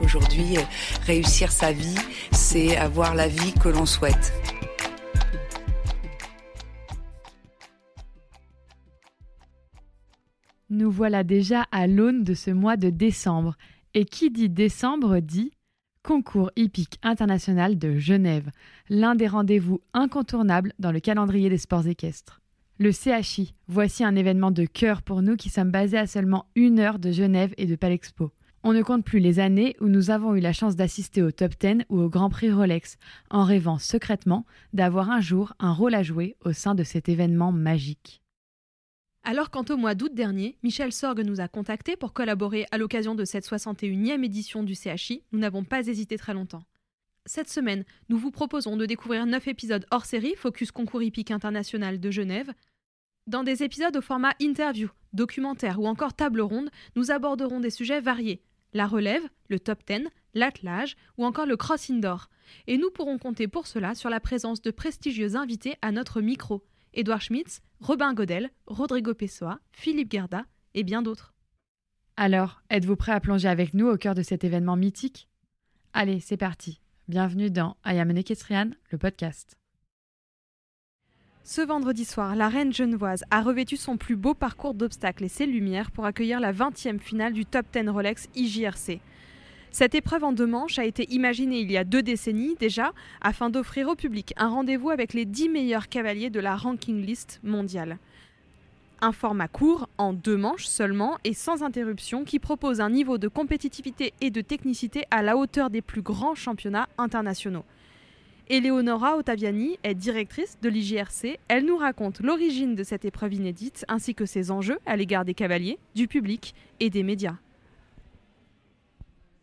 Aujourd'hui, réussir sa vie, c'est avoir la vie que l'on souhaite. Nous voilà déjà à l'aune de ce mois de décembre. Et qui dit décembre dit Concours hippique international de Genève, l'un des rendez-vous incontournables dans le calendrier des sports équestres. Le CHI, voici un événement de cœur pour nous qui sommes basés à seulement une heure de Genève et de Palexpo. On ne compte plus les années où nous avons eu la chance d'assister au top 10 ou au Grand Prix Rolex, en rêvant secrètement d'avoir un jour un rôle à jouer au sein de cet événement magique. Alors quant au mois d'août dernier, Michel Sorgue nous a contactés pour collaborer à l'occasion de cette 61e édition du CHI, nous n'avons pas hésité très longtemps. Cette semaine, nous vous proposons de découvrir 9 épisodes hors série Focus Concours hippique international de Genève. Dans des épisodes au format interview, documentaire ou encore table ronde, nous aborderons des sujets variés la relève, le top 10, l'attelage ou encore le cross indoor. Et nous pourrons compter pour cela sur la présence de prestigieux invités à notre micro Édouard Schmitz, Robin Godel, Rodrigo Pessoa, Philippe Gerda et bien d'autres. Alors, êtes-vous prêt à plonger avec nous au cœur de cet événement mythique? Allez, c'est parti. Bienvenue dans I Am le podcast. Ce vendredi soir, la reine genevoise a revêtu son plus beau parcours d'obstacles et ses lumières pour accueillir la 20e finale du Top 10 Rolex IJRC. Cette épreuve en deux manches a été imaginée il y a deux décennies déjà afin d'offrir au public un rendez-vous avec les 10 meilleurs cavaliers de la ranking list mondiale. Un format court, en deux manches seulement et sans interruption, qui propose un niveau de compétitivité et de technicité à la hauteur des plus grands championnats internationaux. Eleonora Ottaviani est directrice de l'IGRC. Elle nous raconte l'origine de cette épreuve inédite ainsi que ses enjeux à l'égard des cavaliers, du public et des médias.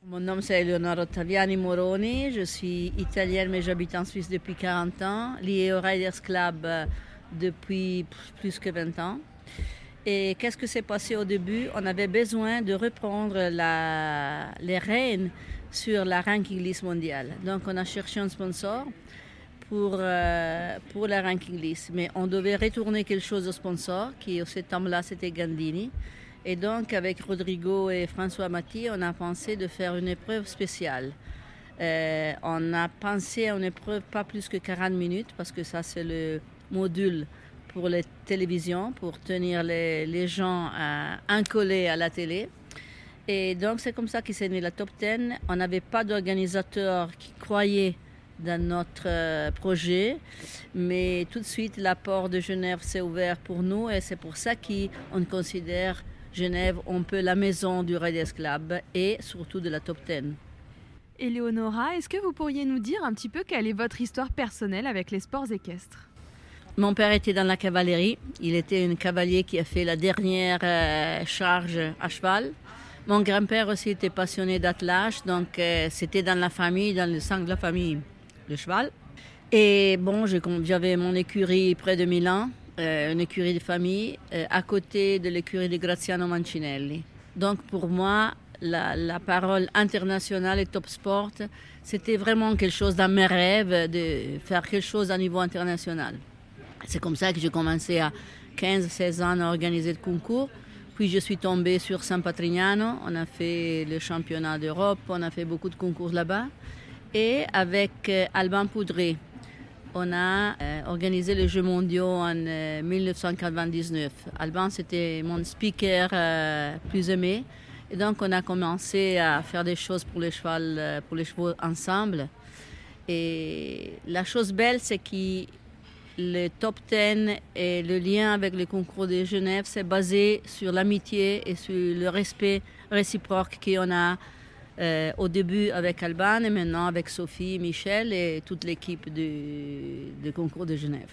Mon nom c'est Eleonora Ottaviani Moroni, je suis italienne mais j'habite en Suisse depuis 40 ans, liée au Riders Club euh, depuis plus que 20 ans. Et qu'est-ce que s'est passé au début? On avait besoin de reprendre les rênes sur la ranking list mondiale. Donc on a cherché un sponsor pour, euh, pour la ranking list. Mais on devait retourner quelque chose au sponsor, qui au ce temps-là c'était Gandini. Et donc avec Rodrigo et François Mati, on a pensé de faire une épreuve spéciale. Euh, on a pensé à une épreuve pas plus que 40 minutes, parce que ça c'est le module pour les télévisions, pour tenir les, les gens euh, incollés à la télé. Et donc c'est comme ça qu'il s'est né la Top 10. On n'avait pas d'organisateur qui croyait dans notre euh, projet, mais tout de suite l'apport de Genève s'est ouvert pour nous et c'est pour ça qu'on considère Genève un peu la maison du Raiders Club et surtout de la Top 10. Éléonora, est-ce que vous pourriez nous dire un petit peu quelle est votre histoire personnelle avec les sports équestres? Mon père était dans la cavalerie. Il était un cavalier qui a fait la dernière euh, charge à cheval. Mon grand-père aussi était passionné d'attelage, donc euh, c'était dans la famille, dans le sang de la famille, le cheval. Et bon, j'avais mon écurie près de Milan, euh, une écurie de famille, euh, à côté de l'écurie de Graziano Mancinelli. Donc pour moi, la, la, parole internationale et top sport, c'était vraiment quelque chose dans mes rêves de faire quelque chose à niveau international. C'est comme ça que j'ai commencé à 15-16 ans à organiser le concours. Puis je suis tombée sur San Patrignano, on a fait le championnat d'Europe, on a fait beaucoup de concours là-bas. Et avec euh, Alban Poudré, on a euh, organisé les Jeux mondiaux en 1999. Euh, Alban, c'était mon speaker plus aimé. Et donc, on a commencé à faire des choses pour les, pour les chevaux ensemble. Et la chose belle, c'est qu'il le top 10 et le lien avec le concours de Genève, c'est basé sur l'amitié et sur le respect réciproque qu'on a euh, au début avec Alban et maintenant avec Sophie, Michel et toute l'équipe du, du concours de Genève.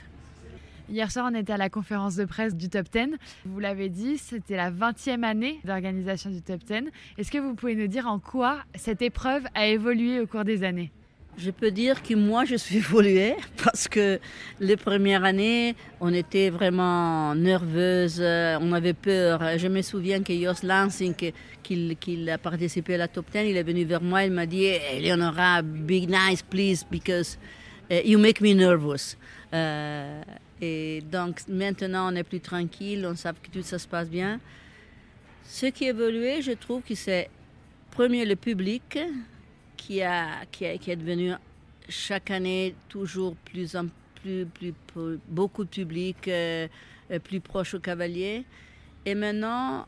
Hier soir, on était à la conférence de presse du Top 10. Vous l'avez dit, c'était la 20e année d'organisation du Top 10. Est-ce que vous pouvez nous dire en quoi cette épreuve a évolué au cours des années? Je peux dire que moi, je suis évoluée parce que les premières années, on était vraiment nerveuse, on avait peur. Je me souviens que Jos Lansing, qu'il a participé à la top 10, il est venu vers moi, il m'a dit Eleonora, be nice, please, because uh, you make me nervous. Euh, et donc maintenant, on est plus tranquille, on sait que tout ça se passe bien. Ce qui a évolué, je trouve que c'est, premier, le public, qui, a, qui, est devenu chaque année toujours plus en plus, plus, beaucoup de public, euh, euh, plus proche aux cavaliers. Et maintenant,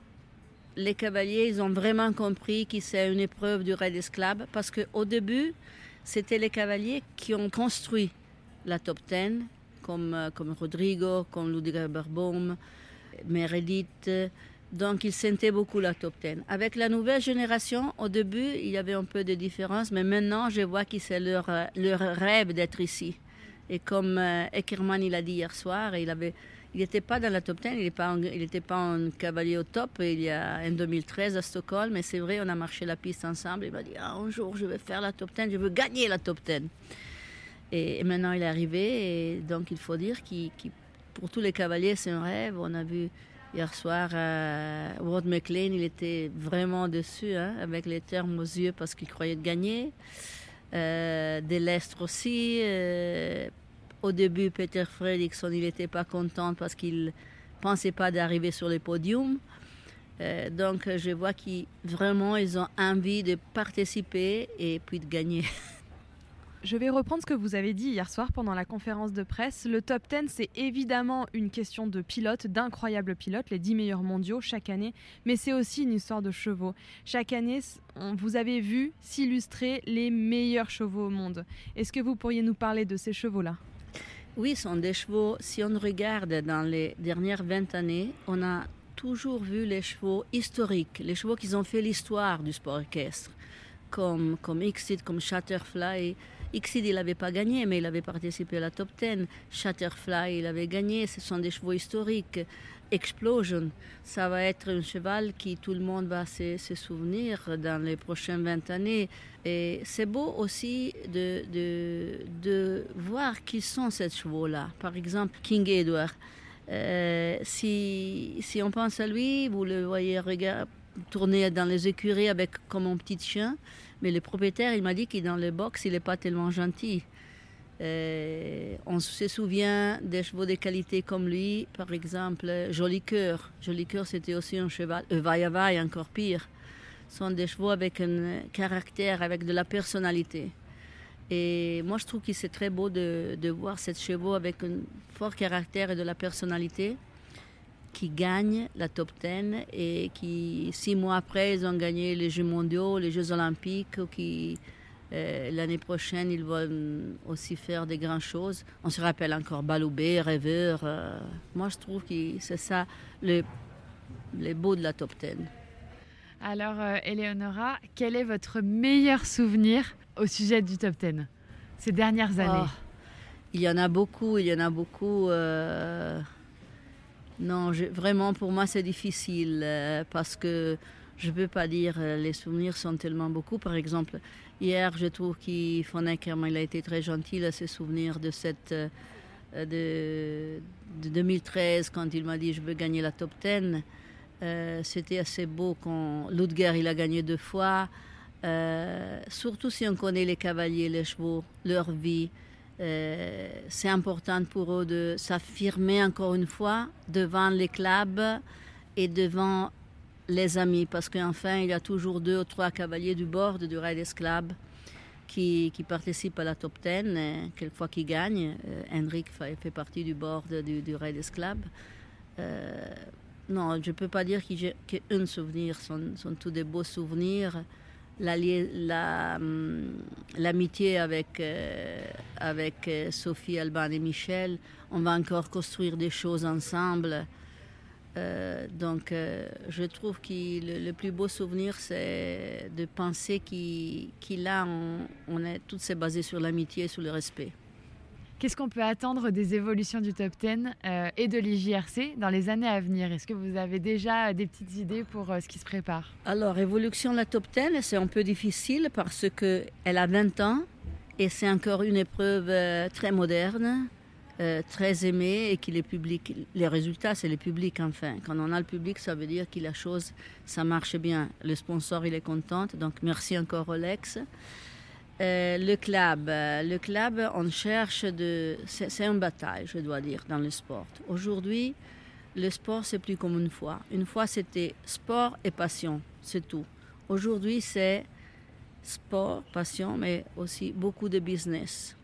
les cavaliers, ils ont vraiment compris que c'est une épreuve du Raid Club parce qu'au début, c'était les cavaliers qui ont construit la top 10, comme, euh, comme Rodrigo, comme Ludwig Berbaum, Meredith. Donc, ils sentaient beaucoup la top 10. Avec la nouvelle génération, au début, il y avait un peu de différence, mais maintenant, je vois que c'est leur, euh, leur rêve d'être ici. Et comme euh, Eckermann, il dit hier soir, il avait, il n'était pas dans la top 10, il n'était pas un cavalier au top il y a en 2013 à Stockholm, mais c'est vrai, on a marché la piste ensemble. Il m'a dit ah, un jour je vais faire la top 10, je veux gagner la top 10. Et, maintenant il est arrivé, et donc il faut dire que pour tous les cavaliers c'est un rêve. On a vu Hier soir, euh, Ward McLean, il était vraiment dessus, hein, avec les termes aux yeux parce qu'il croyait de gagner. Euh, Delestre aussi. Euh, au début, Peter Fredrickson, il n'était pas content parce qu'il pensait pas d'arriver sur le podium. Euh, donc, je vois qu'ils vraiment, ils ont envie de participer et puis de gagner. Je vais reprendre ce que vous avez dit hier soir pendant la conférence de presse. Le top 10, c'est évidemment une question de pilotes, d'incroyables pilotes, les 10 meilleurs mondiaux chaque année, mais c'est aussi une histoire de chevaux. Chaque année, vous avez vu s'illustrer les meilleurs chevaux au monde. Est-ce que vous pourriez nous parler de ces chevaux-là? Oui, ce sont des chevaux, si on regarde dans les dernières 20 années, on a toujours vu les chevaux historiques, les chevaux qui ont fait l'histoire du sport équestre, comme, comme Exit, comme Shatterfly. Xid, il n'avait pas gagné, mais il avait participé à la top 10. Shatterfly, il avait gagné. Ce sont des chevaux historiques. Explosion, ça va être un cheval qui tout le monde va se, souvenir dans les prochaines 20 années. Et c'est beau aussi de, de, de, voir qui sont ces chevaux-là. Par exemple, King Edward. Euh, si, si on pense à lui, vous le voyez tourner dans les écuries avec comme un petit chien. Mais le propriétaire, il m'a dit qu'il dans le box, il n'est pas tellement gentil. Euh, on se souvient des chevaux de qualité comme lui, par exemple, Joli Cœur. Joli Cœur, c'était aussi un cheval. Vaille encore pire. Ce sont des chevaux avec un caractère, avec de la personnalité. Et moi, je trouve que c'est très beau de, de voir ces chevaux avec un fort caractère et de la personnalité qui gagnent la top 10 et qui, six mois après, ils ont gagné les Jeux mondiaux, les Jeux olympiques, qui euh, l'année prochaine, ils vont aussi faire des grandes choses. On se rappelle encore Baloubé, Rêveur. Euh, moi, je trouve que c'est ça le, le beau de la top 10. Alors, euh, Eleonora, quel est votre meilleur souvenir au sujet du top 10 ces dernières années? Oh, Il y en a beaucoup, il y en a beaucoup. Non, vraiment pour moi c'est difficile euh, parce que je ne peux pas dire euh, les souvenirs sont tellement beaucoup. Par exemple, hier je trouve qu'il il a été très gentil à se souvenir de cette euh, de, 2013 quand il m'a dit je veux gagner la top 10. C'était assez beau quand Ludger il a gagné deux fois. surtout si on connaît les cavaliers, les chevaux, leur vie. Euh, c'est important pour eux de s'affirmer encore une fois devant les clubs et devant les amis, parce qu'enfin, il y a toujours deux ou trois cavaliers du bord du Riders Club qui, participent à la top 10, et quelquefois qui gagnent. Euh, Henrik fait, partie du bord du, du Riders Club. Euh, non, je ne peux pas dire qu'il y qu'un souvenir, sont, sont tous des beaux souvenirs. Hum, l'amitié avec, avec Sophie, Alban et Michel. On va encore construire des choses ensemble. donc, je trouve que le, plus beau souvenir, c'est de penser qu'il a, on, on est c'est basé sur l'amitié, sur le respect. Qu'est-ce qu'on peut attendre des évolutions du top 10 euh, et de l'IJRC dans les années à venir? Est-ce que vous avez déjà des petites idées pour euh, ce qui se prépare? Alors, évolution de la top 10, c'est un peu difficile parce qu'elle a 20 ans et c'est encore une épreuve euh, très moderne, très aimée et qui les public, les résultats, c'est le public enfin. Quand on a le public, ça veut dire que la chose, ça marche bien. Le sponsor, il est content. Donc, merci encore Rolex. Euh, le club, euh, le club, on cherche de. C'est une bataille, je dois dire, dans le sport. Aujourd'hui, le sport, c'est plus comme une fois. Une fois, c'était sport et passion, c'est tout. Aujourd'hui, c'est sport, passion, mais aussi beaucoup de business.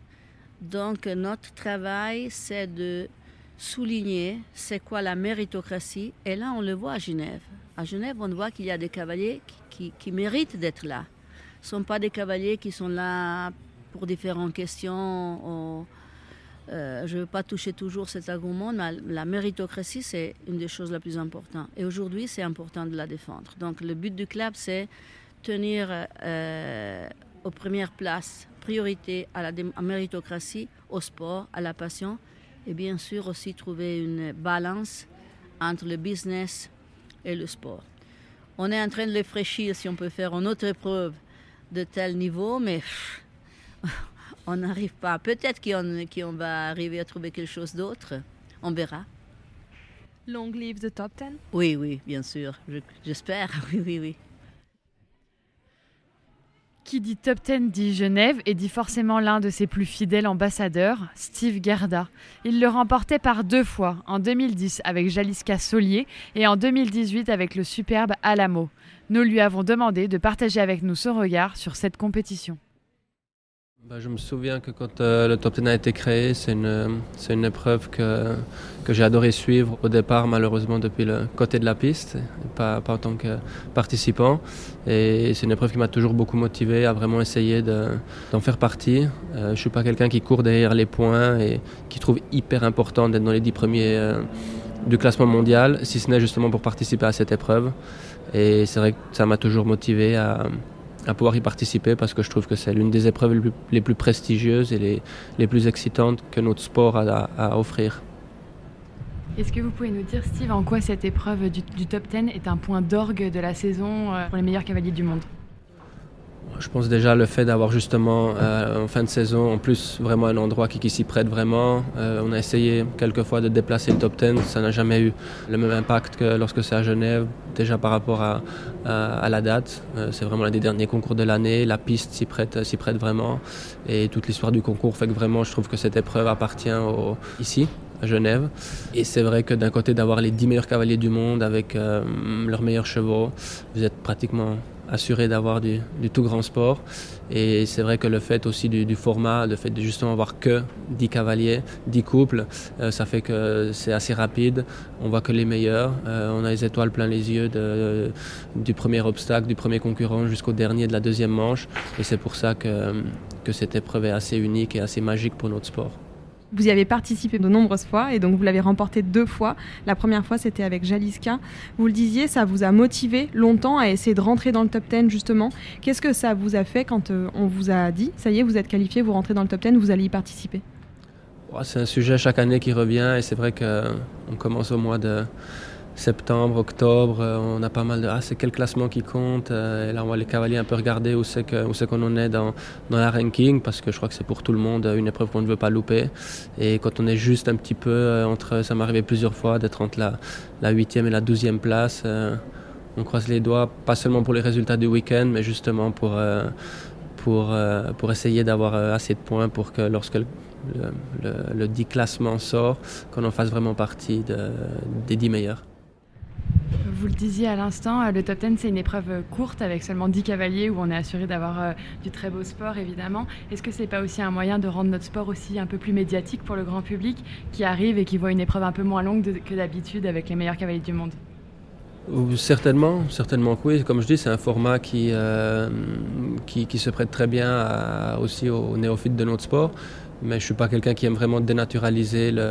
Donc, notre travail, c'est de souligner c'est quoi la méritocratie. Et là, on le voit à Genève. À Genève, on voit qu'il y a des cavaliers qui méritent d'être là ne sont pas des cavaliers qui sont là pour différentes questions. Euh, je ne veux pas toucher toujours cet argument, mais la méritocratie, c'est une des choses les plus importantes. Et aujourd'hui, c'est important de la défendre. Donc, le but du club, c'est tenir euh, aux premières places, priorité à la méritocratie, au sport, à la passion, et bien sûr aussi trouver une balance entre le business et le sport. On est en train de réfléchir si on peut faire une autre épreuve de tel niveau, mais on n'arrive pas. Peut-être qu'on va arriver à trouver quelque chose d'autre. On verra. Long live the top 10 Oui, oui, bien sûr. J'espère. Oui, oui, oui. Qui dit top 10 dit Genève et dit forcément l'un de ses plus fidèles ambassadeurs, Steve Gerda. Il le remportait par deux fois, en 2010 avec Jaliska Solier et en 2018 avec le superbe Alamo. Nous lui avons demandé de partager avec nous son regard sur cette compétition. Bah, je me souviens que quand euh, le Top 10 a été créé, c'est une, une, épreuve que, que j'ai adoré suivre au départ, malheureusement depuis le côté de la piste, pas, pas en tant que participant. Et c'est une épreuve qui m'a toujours beaucoup motivé à vraiment essayer d'en faire partie. Euh, je ne suis pas quelqu'un qui court derrière les points et qui trouve hyper important d'être dans les dix premiers euh, du classement mondial, si ce n'est justement pour participer à cette épreuve. Et c'est vrai que ça m'a toujours motivé à, à, pouvoir y participer parce que je trouve que c'est l'une des épreuves les plus, prestigieuses et les, les, plus excitantes que notre sport a à, offrir. Est-ce que vous pouvez nous dire, Steve, en quoi cette épreuve du, top 10 est un point d'orgue de la saison euh, pour les meilleurs cavaliers du monde? Je pense déjà le fait d'avoir justement euh, en fin de saison en plus vraiment un endroit qui, s'y prête vraiment. Euh, on a essayé quelquefois de déplacer le top 10, ça n'a jamais eu le même impact que lorsque c'est à Genève, déjà par rapport à, la date. Euh, c'est vraiment l'un des derniers concours de l'année, la piste s'y prête, s'y prête vraiment et toute l'histoire du concours fait que vraiment je trouve que cette épreuve appartient ici à Genève. Et c'est vrai que d'un côté d'avoir les 10 meilleurs cavaliers du monde avec leurs meilleurs chevaux, vous êtes pratiquement assuré d'avoir du, tout grand sport. Et c'est vrai que le fait aussi du, format, le fait de justement avoir que 10 cavaliers, 10 couples, euh, ça fait que c'est assez rapide. On voit que les meilleurs. Euh, on a les étoiles plein les yeux du premier obstacle, du premier concurrent jusqu'au dernier de la deuxième manche. Et c'est pour ça que, que cette épreuve est assez unique et assez magique pour notre sport. Vous y avez participé de nombreuses fois et donc vous l'avez remporté deux fois. La première fois, c'était avec Jaliska. Vous le disiez, ça vous a motivé longtemps à essayer de rentrer dans le top 10 justement. Qu'est-ce que ça vous a fait quand euh, on vous a dit, ça y est, vous êtes qualifié, vous rentrez dans le top 10, vous allez y participer? C'est un sujet chaque année qui revient et c'est vrai qu'on commence au mois de septembre, octobre, euh, on a pas mal de ah c'est quel classement qui compte euh, et là on voit les cavaliers un peu regarder où c'est que où qu'on en est dans dans la ranking parce que je crois que c'est pour tout le monde une épreuve qu'on ne veut pas louper et quand on est juste un petit peu euh, entre ça m'est arrivé plusieurs fois d'être entre la la huitième et la douzième place on croise les doigts pas seulement pour les résultats du week-end mais justement pour pour pour essayer d'avoir assez de points pour que lorsque le, le, le, 10 classement sort, qu'on en fasse vraiment partie de, des 10 meilleurs. Vous le disiez à l'instant, euh, le top 10 c'est une épreuve euh, courte avec seulement 10 cavaliers où on est assuré d'avoir euh, du très beau sport évidemment. Est-ce que c'est pas aussi un moyen de rendre notre sport aussi un peu plus médiatique pour le grand public qui arrive et qui voit une épreuve un peu moins longue que d'habitude avec les meilleurs cavaliers du monde? Certainement, certainement que oui. Comme je dis, c'est un format qui, qui, se prête très bien aussi aux néophytes de notre sport. Mais je suis pas quelqu'un qui aime vraiment dénaturaliser le,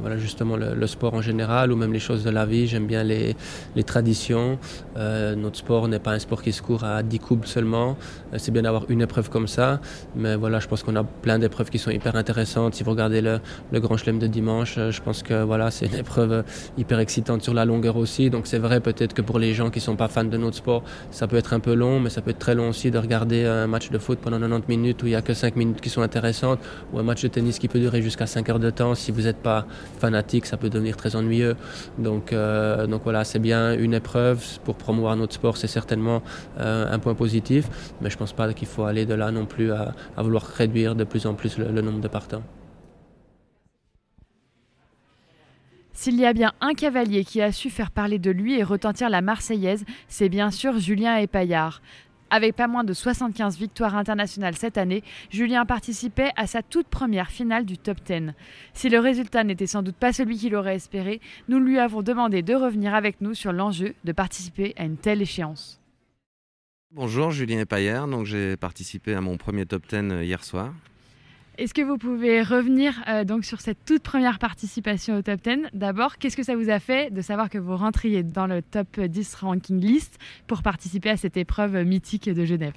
voilà, justement le, sport en général ou même les choses de la vie. J'aime bien les, les traditions. Euh, notre sport n'est pas un sport qui se court à 10 coupes seulement. Euh, c'est bien d'avoir une épreuve comme ça, mais voilà, je pense qu'on a plein d'épreuves qui sont hyper intéressantes. Si vous regardez le, le Grand Chelem de dimanche, euh, je pense que voilà, c'est une épreuve hyper excitante sur la longueur aussi. Donc c'est vrai peut-être que pour les gens qui sont pas fans de notre sport, ça peut être un peu long, mais ça peut être très long aussi de regarder un match de foot pendant 90 minutes où il y a que 5 minutes qui sont intéressantes ou un match de tennis qui peut durer jusqu'à 5 heures de temps. Si vous n'êtes pas fanatique, ça peut devenir très ennuyeux. Donc, euh, donc voilà, c'est bien une épreuve pour promouvoir notre sport, c'est certainement euh, un point positif, mais je ne pense pas qu'il faut aller de là non plus à, vouloir réduire de plus en plus le, nombre de partants. S'il y a bien un cavalier qui a su faire parler de lui et retentir la Marseillaise, c'est bien sûr Julien Epaillard. Avec pas moins de 75 victoires internationales cette année, Julien participait à sa toute première finale du top 10. Si le résultat n'était sans doute pas celui qu'il aurait espéré, nous lui avons demandé de revenir avec nous sur l'enjeu de participer à une telle échéance. Bonjour, Julien Epaillère. Donc j'ai participé à mon premier top 10 euh, hier soir. Est-ce que vous pouvez revenir euh, donc sur cette toute première participation au top 10 D'abord, qu'est-ce que ça vous a fait de savoir que vous rentriez dans le top 10 ranking list pour participer à cette épreuve mythique de Genève?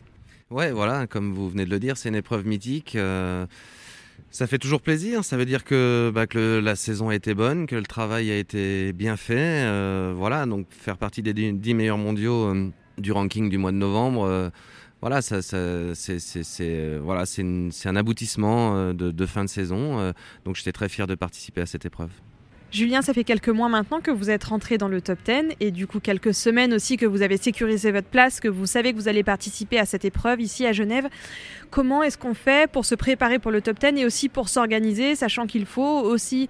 Ouais, voilà, comme vous venez de le dire, c'est une épreuve mythique. Euh, ça fait toujours plaisir. Ça veut dire que, bah, que la saison a été bonne, que le travail a été bien fait. Euh, voilà, donc faire partie des 10 meilleurs mondiaux du ranking du mois de novembre voilà, euh, c'est un aboutissement euh, de, fin de saison. Euh, donc j'étais très fier de participer à cette épreuve. Julien, ça fait quelques mois maintenant que vous êtes rentré dans le top 10 et du coup quelques semaines aussi que vous avez sécurisé votre place, que vous savez que vous allez participer à cette épreuve ici à Genève. Comment est-ce qu'on fait pour se préparer pour le top 10 et aussi pour s'organiser, sachant qu'il faut aussi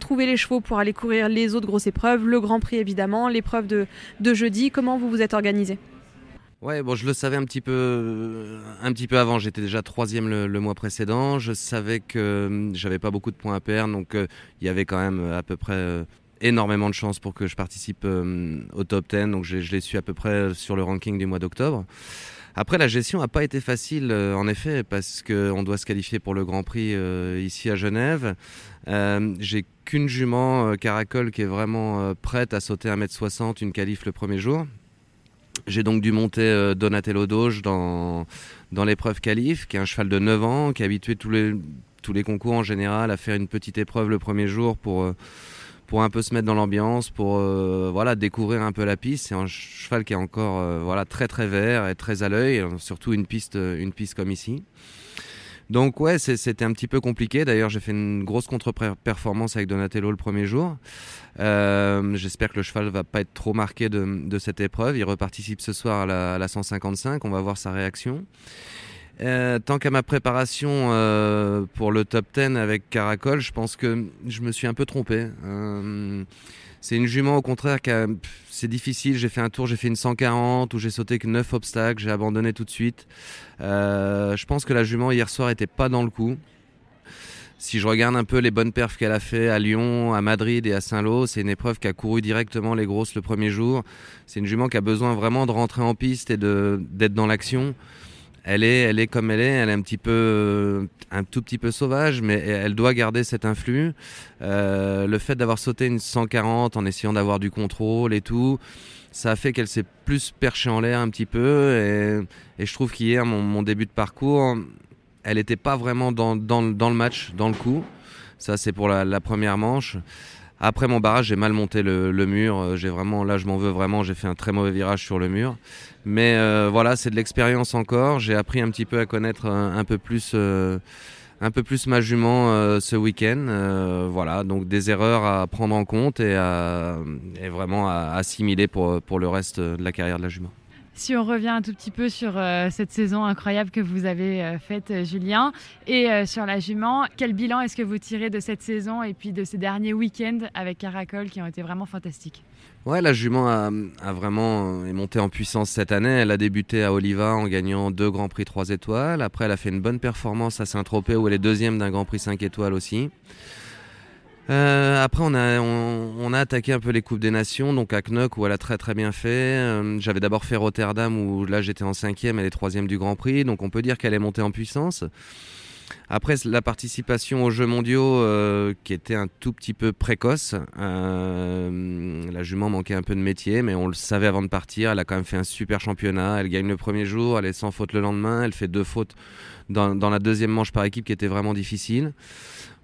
trouver les chevaux pour aller courir les autres grosses épreuves, le Grand Prix évidemment, l'épreuve de, de jeudi. Comment vous vous êtes organisé? Ouais, bon, je le savais un petit peu, un petit peu avant. J'étais déjà troisième le, mois précédent. Je savais que euh, j'avais pas beaucoup de points à perdre, donc euh, il y avait quand même euh, à peu près énormément de chances pour que je participe au top 10. Donc je, je l'ai su à peu près sur le ranking du mois d'octobre. Après, la gestion n'a pas été facile, en effet, parce qu'on doit se qualifier pour le Grand Prix ici à Genève. J'ai qu'une jument Caracol qui est vraiment prête à sauter 1m60, une qualif le premier jour. J'ai donc dû monter euh, Donatello Doge dans, dans l'épreuve qualif, qui est un cheval de 9 ans, qui est habitué tous les, tous les concours en général à faire une petite épreuve le premier jour pour, euh, pour un peu se mettre dans l'ambiance, pour euh, voilà, découvrir un peu la piste. C'est un cheval qui est encore voilà, très très vert et très à l'œil, surtout une piste, une piste comme ici. Donc ouais, c'était un petit peu compliqué. D'ailleurs, j'ai fait une grosse contre-performance avec Donatello le premier jour. Euh, j'espère que le cheval va pas être trop marqué de, cette épreuve. Il reparticipe ce soir à la, 155. On va voir sa réaction. Euh, tant qu'à ma préparation euh, pour le top 10 avec Caracol, je pense que je me suis un peu trompé. C'est une jument au contraire qui c'est difficile. J'ai fait un tour, j'ai fait une 140 où j'ai sauté que 9 obstacles, j'ai abandonné tout de suite. Euh, je pense que la jument hier soir était pas dans le coup. Si je regarde un peu les bonnes perfs qu'elle a fait à Lyon, à Madrid et à Saint-Lô, c'est une épreuve qui a couru directement les grosses le premier jour. C'est une jument qui a besoin vraiment de rentrer en piste et d'être dans l'action elle est, elle est comme elle est, elle est un petit peu, euh, un tout petit peu sauvage, mais elle doit garder cet influx. Euh, le fait d'avoir sauté une 140 en essayant d'avoir du contrôle et tout, ça a fait qu'elle s'est plus perchée en l'air un petit peu. Et, je trouve qu'hier, mon, début de parcours, elle n'était pas vraiment dans, le match, dans le coup. Ça, c'est pour la, première manche. Après mon barrage, j'ai mal monté le, mur. Euh, j'ai vraiment, là, je m'en veux vraiment. J'ai fait un très mauvais virage sur le mur. Mais euh, voilà, c'est de l'expérience encore. J'ai appris un petit peu à connaître un, peu plus. Euh, un peu plus ma jument ce week-end. voilà, donc des erreurs à prendre en compte et, et vraiment à assimiler pour, pour le reste de la carrière de la jument. Si on revient un tout petit peu sur euh, cette saison incroyable que vous avez euh, faite, euh, Julien, et sur la jument, quel bilan est-ce que vous tirez de cette saison et puis de ces derniers week-ends avec Caracol qui ont été vraiment fantastiques? Ouais, la jument a, vraiment est montée en puissance cette année. Elle a débuté à Oliva en gagnant deux Grands Prix 3 étoiles. Après, elle a fait une bonne performance à Saint-Tropez où elle est deuxième d'un Grand Prix 5 étoiles aussi. Euh, après, on a, on, a attaqué un peu les Coupes des Nations, donc à Knock où elle a très très bien fait. Euh, j'avais d'abord fait Rotterdam où là j'étais en cinquième, elle est troisième du Grand Prix, donc on peut dire qu'elle est montée en puissance. Après, la participation aux Jeux mondiaux euh, qui était un tout petit peu précoce. Euh, la jument manquait un peu de métier, mais on le savait avant de partir. Elle a quand même fait un super championnat. Elle gagne le premier jour, elle est sans faute le lendemain. Elle fait deux fautes dans, la deuxième manche par équipe qui était vraiment difficile.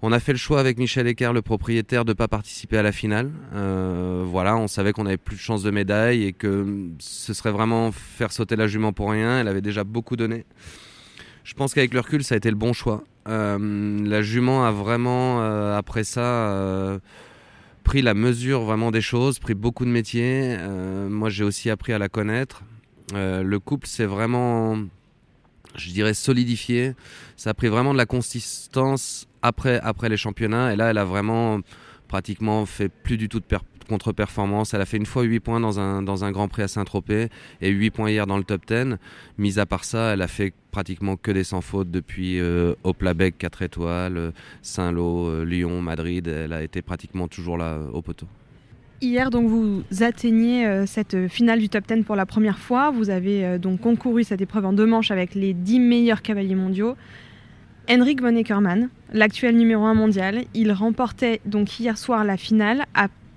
On a fait le choix avec Michel Ecker, le propriétaire, de ne pas participer à la finale. Euh, voilà, on savait qu'on avait plus de chances de médaille et que ce serait vraiment faire sauter la jument pour rien. Elle avait déjà beaucoup donné. Je pense qu'avec le recul, ça a été le bon choix. Euh, la jument a vraiment, euh, après ça, euh, pris la mesure vraiment des choses, pris beaucoup de métiers. moi, j'ai aussi appris à la connaître. le couple, c'est vraiment, je dirais, solidifié. Ça a pris vraiment de la consistance après, après les championnats. Et là, elle a vraiment pratiquement fait plus du tout de contre-performance. Elle a fait une fois 8 points dans un, dans un Grand Prix à Saint-Tropez et 8 points hier dans le top 10. Mis à part ça, elle a fait pratiquement que des sans fautes depuis euh, Oplabec 4 étoiles, Saint-Lô, euh, Lyon, Madrid. Elle a été pratiquement toujours là euh, au poteau. Hier, donc, vous atteignez euh, cette finale du top 10 pour la première fois. Vous avez euh, donc concouru cette épreuve en deux manches avec les 10 meilleurs cavaliers mondiaux. Henrik von Eckermann, l'actuel numéro 1 mondial, il remportait donc hier soir la finale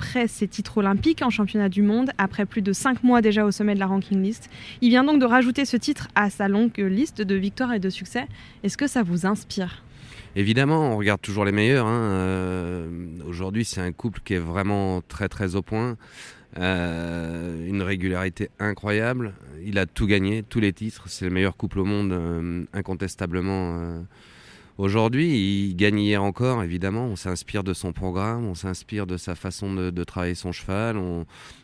après ses titres olympiques en championnat du monde, après plus de 5 mois déjà au sommet de la ranking list. Il vient donc de rajouter ce titre à sa longue liste de victoires et de succès. Est-ce que ça vous inspire? Évidemment, on regarde toujours les meilleurs. Hein. Euh, Aujourd'hui, c'est un couple qui est vraiment très très au point. Euh, une régularité incroyable. Il a tout gagné, tous les titres. C'est le meilleur couple au monde, euh, incontestablement. Aujourd'hui, il gagne hier encore, évidemment. On s'inspire de son programme, on s'inspire de sa façon de, travailler son cheval,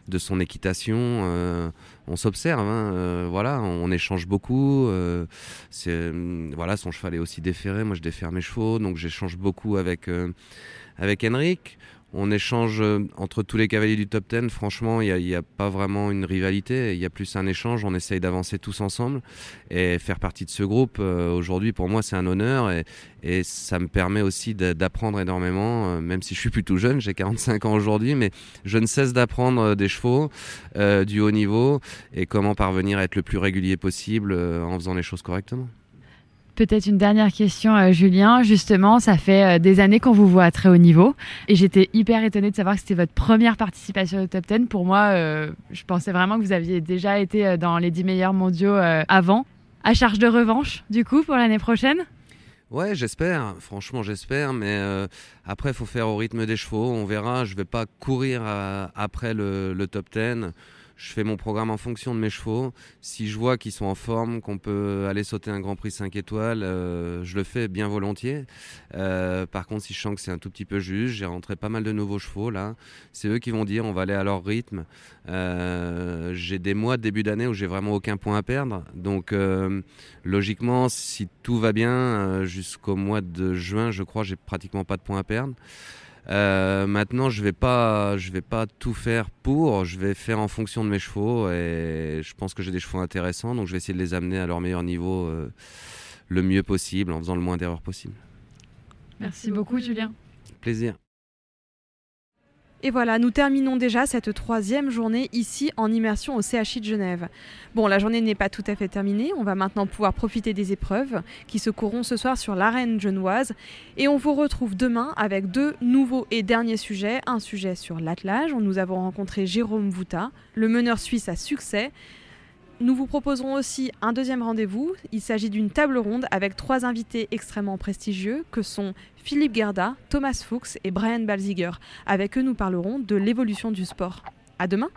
de son équitation. Euh, on s'observe, hein, euh, voilà, on, échange beaucoup. Euh, voilà, son cheval est aussi déféré. Moi, je défère mes chevaux, donc j'échange beaucoup avec avec Henrik on échange euh, entre tous les cavaliers du top 10. Franchement, il n'y a, pas vraiment une rivalité. Il y a plus un échange. On essaye d'avancer tous ensemble et faire partie de ce groupe. Euh, Aujourd'hui, pour moi, c'est un honneur et, ça me permet aussi d'apprendre énormément. Euh, même si je suis plutôt jeune, j'ai 45 ans aujourd'hui, mais je ne cesse d'apprendre des chevaux du haut niveau et comment parvenir à être le plus régulier possible en faisant les choses correctement. Peut-être une dernière question, euh, Julien. Justement, ça fait euh, des années qu'on vous voit à très haut niveau. Et j'étais hyper étonnée de savoir que c'était votre première participation au top 10. Pour moi, euh, je pensais vraiment que vous aviez déjà été dans les 10 meilleurs mondiaux avant. À charge de revanche, du coup, pour l'année prochaine? Ouais, j'espère. Franchement, j'espère. Mais après, il faut faire au rythme des chevaux. On verra. Je vais pas courir après le top 10 je fais mon programme en fonction de mes chevaux. Si je vois qu'ils sont en forme, qu'on peut aller sauter un Grand Prix 5 étoiles, euh, je le fais bien volontiers. Euh, par contre, si je sens que c'est un tout petit peu juste, j'ai rentré pas mal de nouveaux chevaux là. C'est eux qui vont dire on va aller à leur rythme. Euh, j'ai des mois de début d'année où j'ai vraiment aucun point à perdre. Donc logiquement, si tout va bien, jusqu'au mois de juin, je crois, j'ai pratiquement pas de points à perdre. Euh, maintenant, je vais pas, je vais pas tout faire pour. Je vais faire en fonction de mes chevaux et je pense que j'ai des chevaux intéressants, donc je vais essayer de les amener à leur meilleur niveau euh, le mieux possible, en faisant le moins d'erreurs possible. Merci, Merci beaucoup, Julien. Plaisir. Et voilà, nous terminons déjà cette troisième journée ici en immersion au CHI de Genève. Bon, la journée n'est pas tout à fait terminée, on va maintenant pouvoir profiter des épreuves qui se courront ce soir sur l'arène genevoise. Et on vous retrouve demain avec deux nouveaux et derniers sujets. Un sujet sur l'attelage, où nous avons rencontré Jérôme Vouta, le meneur suisse à succès. Nous vous proposerons aussi un deuxième rendez-vous. Il s'agit d'une table ronde avec trois invités extrêmement prestigieux que sont Philippe Gerda, Thomas Fuchs et Brian Balziger. Avec eux, nous parlerons de l'évolution du sport. À demain!